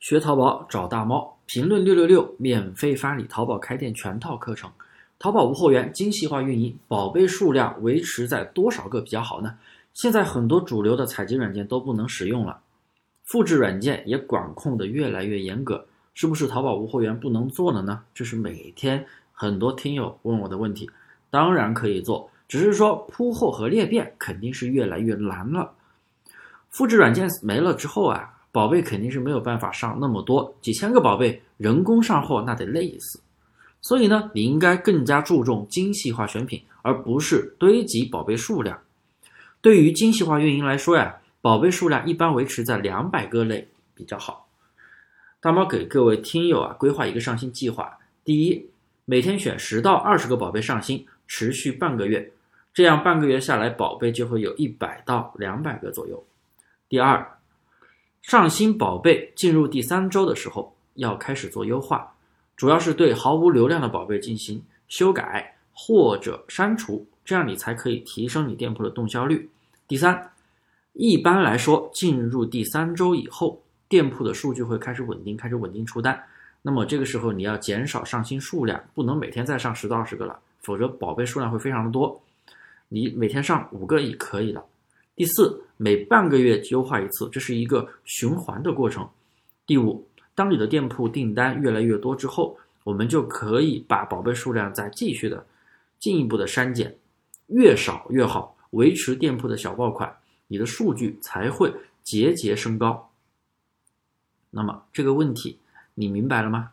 学淘宝找大猫，评论六六六，免费发你淘宝开店全套课程。淘宝无货源，精细化运营，宝贝数量维持在多少个比较好呢？现在很多主流的采集软件都不能使用了，复制软件也管控的越来越严格，是不是淘宝无货源不能做了呢？这是每天很多听友问我的问题。当然可以做，只是说铺货和裂变肯定是越来越难了。复制软件没了之后啊。宝贝肯定是没有办法上那么多几千个宝贝，人工上货那得累死。所以呢，你应该更加注重精细化选品，而不是堆积宝贝数量。对于精细化运营来说呀，宝贝数量一般维持在两百个内比较好。大猫给各位听友啊规划一个上新计划：第一，每天选十到二十个宝贝上新，持续半个月，这样半个月下来，宝贝就会有一百到两百个左右。第二。上新宝贝进入第三周的时候，要开始做优化，主要是对毫无流量的宝贝进行修改或者删除，这样你才可以提升你店铺的动销率。第三，一般来说，进入第三周以后，店铺的数据会开始稳定，开始稳定出单。那么这个时候你要减少上新数量，不能每天再上十到二十个了，否则宝贝数量会非常的多。你每天上五个也可以了。第四，每半个月优化一次，这是一个循环的过程。第五，当你的店铺订单越来越多之后，我们就可以把宝贝数量再继续的进一步的删减，越少越好，维持店铺的小爆款，你的数据才会节节升高。那么这个问题你明白了吗？